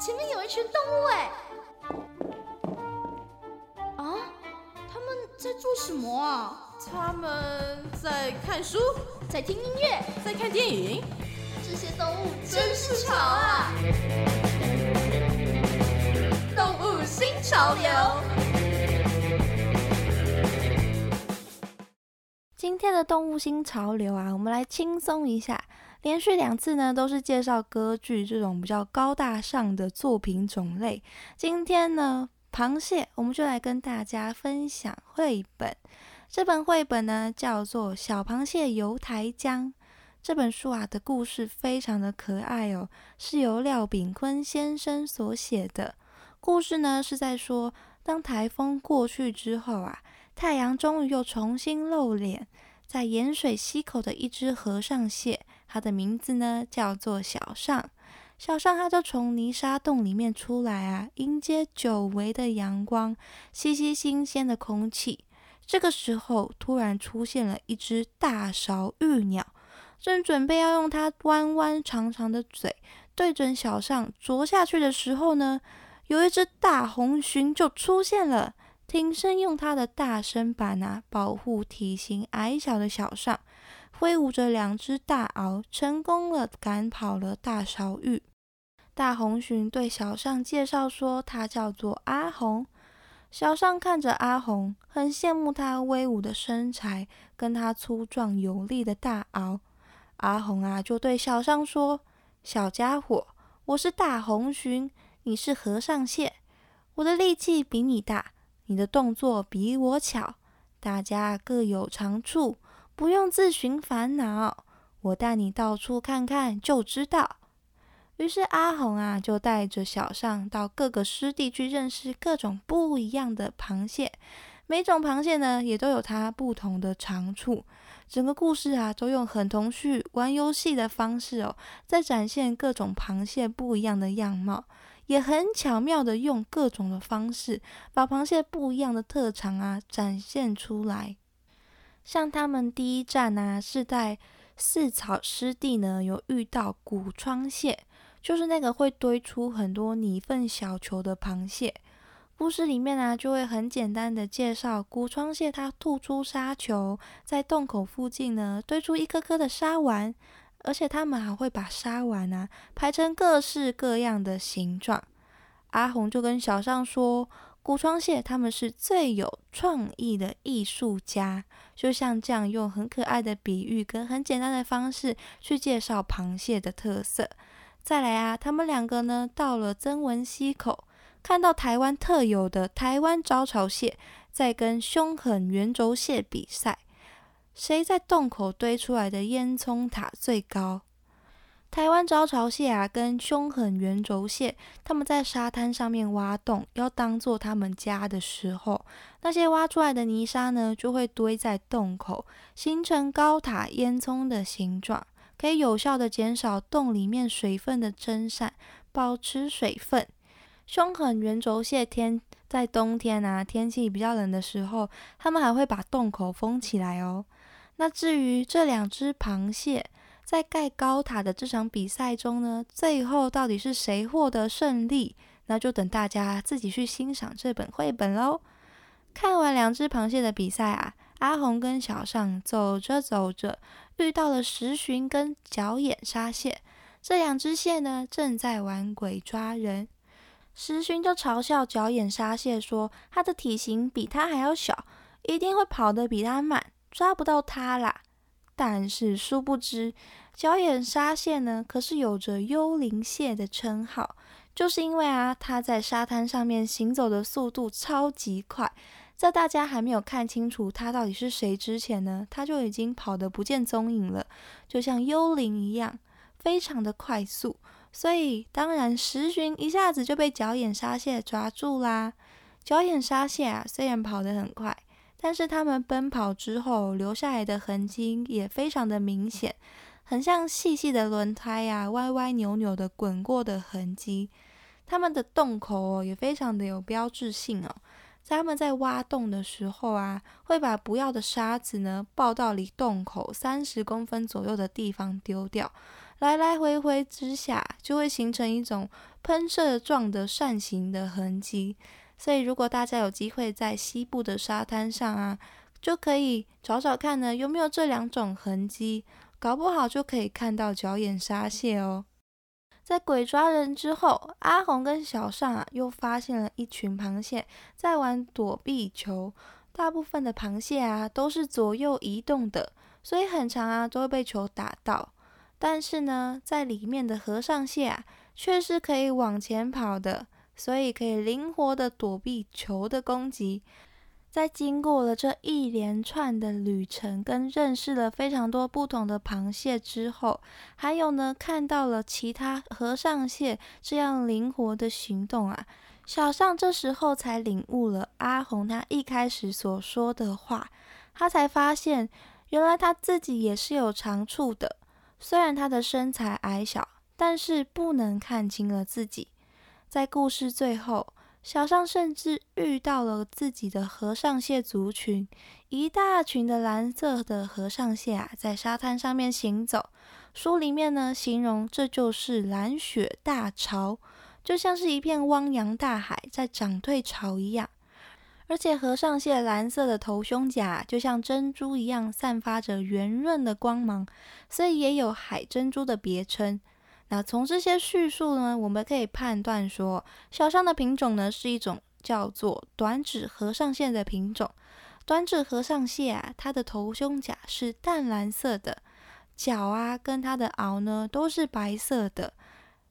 前面有一群动物哎！啊，他们在做什么啊？他们在看书，在听音乐，在看电影。这些动物真是潮啊！动物新潮流。今天的动物新潮流啊，我们来轻松一下。连续两次呢，都是介绍歌剧这种比较高大上的作品种类。今天呢，螃蟹，我们就来跟大家分享绘本。这本绘本呢，叫做《小螃蟹游台江》。这本书啊的故事非常的可爱哦，是由廖炳坤先生所写的。故事呢是在说，当台风过去之后啊。太阳终于又重新露脸，在盐水溪口的一只河上蟹，它的名字呢叫做小上。小上它就从泥沙洞里面出来啊，迎接久违的阳光，吸吸新鲜的空气。这个时候，突然出现了一只大勺玉鸟，正准备要用它弯弯长长的嘴对准小上啄下去的时候呢，有一只大红鲟就出现了。挺身用它的大身板啊，保护体型矮小的小上，挥舞着两只大螯，成功了赶跑了大勺玉。大红鲟对小尚介绍说，他叫做阿红。小尚看着阿红，很羡慕他威武的身材，跟他粗壮有力的大螯。阿红啊，就对小尚说：“小家伙，我是大红鲟，你是和尚蟹，我的力气比你大。”你的动作比我巧，大家各有长处，不用自寻烦恼。我带你到处看看就知道。于是阿红啊，就带着小尚到各个湿地去认识各种不一样的螃蟹。每种螃蟹呢，也都有它不同的长处。整个故事啊，都用很童趣、玩游戏的方式哦，在展现各种螃蟹不一样的样貌。也很巧妙的用各种的方式，把螃蟹不一样的特长啊展现出来。像他们第一站呢，是在四草湿地呢，有遇到古窗蟹，就是那个会堆出很多泥粪小球的螃蟹。故事里面呢，就会很简单的介绍古窗蟹，它吐出沙球，在洞口附近呢，堆出一颗颗的沙丸。而且他们还会把沙丸啊排成各式各样的形状。阿红就跟小尚说：“古窗蟹他们是最有创意的艺术家，就像这样用很可爱的比喻跟很简单的方式去介绍螃蟹的特色。”再来啊，他们两个呢到了曾文溪口，看到台湾特有的台湾招潮蟹在跟凶狠圆轴蟹比赛。谁在洞口堆出来的烟囱塔最高？台湾招潮蟹啊，跟凶狠圆轴蟹，他们在沙滩上面挖洞，要当做他们家的时候，那些挖出来的泥沙呢，就会堆在洞口，形成高塔烟囱的形状，可以有效的减少洞里面水分的蒸散，保持水分。凶狠圆轴蟹天在冬天啊，天气比较冷的时候，他们还会把洞口封起来哦。那至于这两只螃蟹在盖高塔的这场比赛中呢，最后到底是谁获得胜利？那就等大家自己去欣赏这本绘本喽。看完两只螃蟹的比赛啊，阿红跟小尚走着走着，遇到了石巡跟角眼沙蟹。这两只蟹呢，正在玩鬼抓人。石巡就嘲笑角眼沙蟹说：“它的体型比它还要小，一定会跑得比它慢。”抓不到它啦！但是殊不知，角眼沙蟹呢，可是有着幽灵蟹的称号，就是因为啊，它在沙滩上面行走的速度超级快，在大家还没有看清楚它到底是谁之前呢，它就已经跑得不见踪影了，就像幽灵一样，非常的快速。所以当然，石鲟一下子就被角眼沙蟹抓住啦。角眼沙蟹啊，虽然跑得很快。但是它们奔跑之后留下来的痕迹也非常的明显，很像细细的轮胎呀，歪歪扭扭的滚过的痕迹。它们的洞口哦也非常的有标志性哦，在它们在挖洞的时候啊，会把不要的沙子呢抱到离洞口三十公分左右的地方丢掉，来来回回之下，就会形成一种喷射状的扇形的痕迹。所以，如果大家有机会在西部的沙滩上啊，就可以找找看呢，有没有这两种痕迹，搞不好就可以看到角眼沙蟹哦。在鬼抓人之后，阿红跟小尚啊又发现了一群螃蟹在玩躲避球。大部分的螃蟹啊都是左右移动的，所以很长啊都会被球打到。但是呢，在里面的和尚蟹啊却是可以往前跑的，所以可以灵活的躲避球的攻击。在经过了这一连串的旅程，跟认识了非常多不同的螃蟹之后，还有呢，看到了其他和尚蟹这样灵活的行动啊，小尚这时候才领悟了阿红他一开始所说的话，他才发现原来他自己也是有长处的，虽然他的身材矮小，但是不能看清了自己。在故事最后。小尚甚至遇到了自己的和尚蟹族群，一大群的蓝色的和尚蟹啊，在沙滩上面行走。书里面呢，形容这就是蓝雪大潮，就像是一片汪洋大海在涨退潮一样。而且和尚蟹蓝色的头胸甲就像珍珠一样，散发着圆润的光芒，所以也有海珍珠的别称。那从这些叙述呢，我们可以判断说，小象的品种呢是一种叫做短指和尚蟹的品种。短指和尚蟹啊，它的头胸甲是淡蓝色的，脚啊跟它的螯呢都是白色的，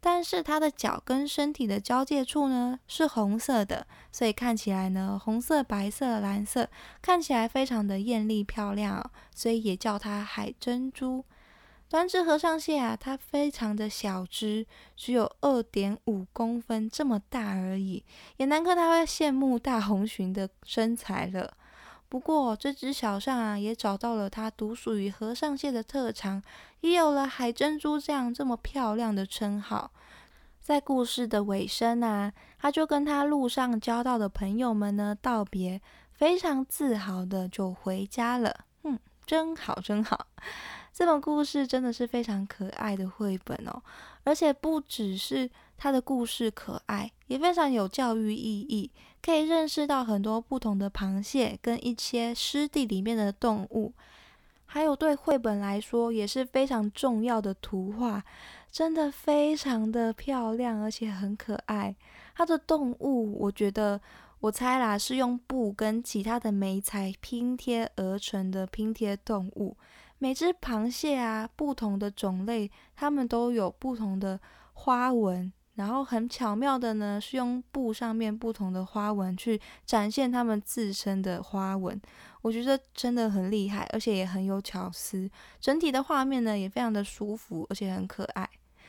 但是它的脚跟身体的交界处呢是红色的，所以看起来呢红色、白色、蓝色，看起来非常的艳丽漂亮，所以也叫它海珍珠。短只和尚蟹啊，它非常的小只，只有二点五公分这么大而已，也难怪他会羡慕大红鲟的身材了。不过这只小象啊，也找到了它独属于和尚蟹的特长，也有了海珍珠这样这么漂亮的称号。在故事的尾声啊，他就跟他路上交到的朋友们呢道别，非常自豪的就回家了。嗯，真好，真好。这本故事真的是非常可爱的绘本哦，而且不只是它的故事可爱，也非常有教育意义，可以认识到很多不同的螃蟹跟一些湿地里面的动物，还有对绘本来说也是非常重要的图画，真的非常的漂亮，而且很可爱。它的动物，我觉得我猜啦，是用布跟其他的媒材拼贴而成的拼贴动物。每只螃蟹啊，不同的种类，它们都有不同的花纹，然后很巧妙的呢，是用布上面不同的花纹去展现它们自身的花纹。我觉得真的很厉害，而且也很有巧思。整体的画面呢，也非常的舒服，而且很可爱。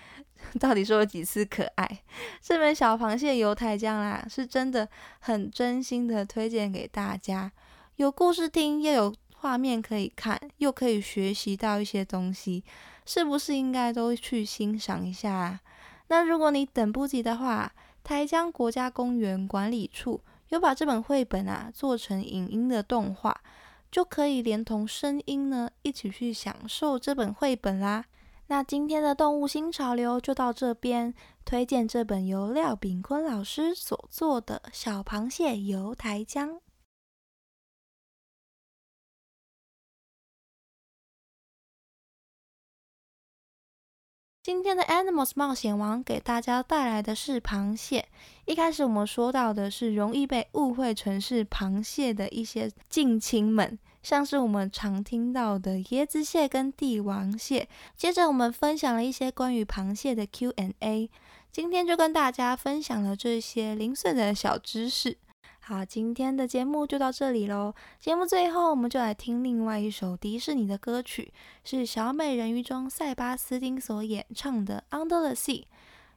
到底说了几次可爱？这本小螃蟹油台浆啦，是真的很真心的推荐给大家，有故事听，又有。画面可以看，又可以学习到一些东西，是不是应该都去欣赏一下？那如果你等不及的话，台江国家公园管理处有把这本绘本啊做成影音的动画，就可以连同声音呢一起去享受这本绘本啦。那今天的动物新潮流就到这边，推荐这本由廖炳坤老师所做的《小螃蟹游台江》。今天的 Animals 冒险王给大家带来的是螃蟹。一开始我们说到的是容易被误会成是螃蟹的一些近亲们，像是我们常听到的椰子蟹跟帝王蟹。接着我们分享了一些关于螃蟹的 Q&A，今天就跟大家分享了这些零碎的小知识。好，今天的节目就到这里喽。节目最后，我们就来听另外一首迪士尼的歌曲，是小美人鱼中塞巴斯汀所演唱的《Under the Sea》。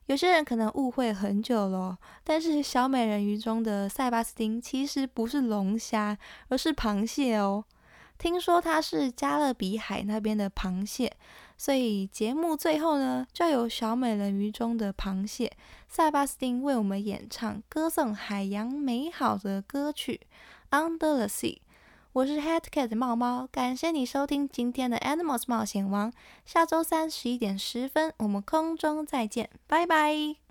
有些人可能误会很久了，但是小美人鱼中的塞巴斯汀其实不是龙虾，而是螃蟹哦。听说它是加勒比海那边的螃蟹。所以节目最后呢，就由小美人鱼中的螃蟹塞巴斯汀为我们演唱歌颂海洋美好的歌曲《Under the Sea》。我是 Head Cat 猫猫，感谢你收听今天的 Animals 冒险王。下周三十一点十分，我们空中再见，拜拜。